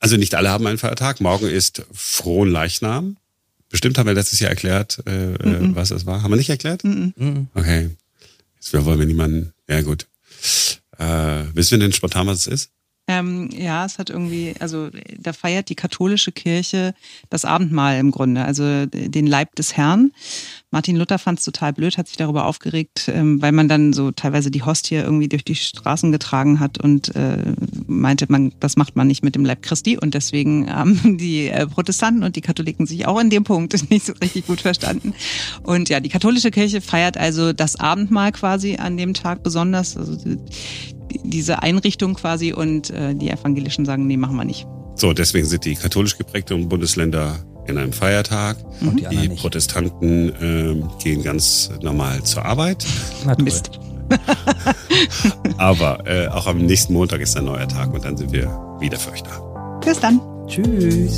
Also nicht alle haben einen Feiertag. Morgen ist Frohen Leichnam. Bestimmt haben wir letztes Jahr erklärt, äh, mm -mm. was es war. Haben wir nicht erklärt? Mm okay. Jetzt wollen wir niemanden. Ja, gut. Äh, wissen wir denn spontan, was es ist? Ähm, ja, es hat irgendwie, also da feiert die katholische Kirche das Abendmahl im Grunde, also den Leib des Herrn. Martin Luther fand es total blöd, hat sich darüber aufgeregt, ähm, weil man dann so teilweise die Hostie irgendwie durch die Straßen getragen hat und äh, meinte, man, das macht man nicht mit dem Leib Christi. Und deswegen haben [LAUGHS] die äh, Protestanten und die Katholiken sich auch in dem Punkt [LAUGHS] nicht so richtig gut verstanden. Und ja, die katholische Kirche feiert also das Abendmahl quasi an dem Tag besonders. Also diese Einrichtung quasi und äh, die Evangelischen sagen, nee, machen wir nicht. So, deswegen sind die katholisch geprägten Bundesländer in einem Feiertag. Mhm. Die, die Protestanten äh, gehen ganz normal zur Arbeit. [LAUGHS] Mist. [LAUGHS] Aber äh, auch am nächsten Montag ist ein neuer Tag und dann sind wir wieder für euch da. Bis dann. Tschüss.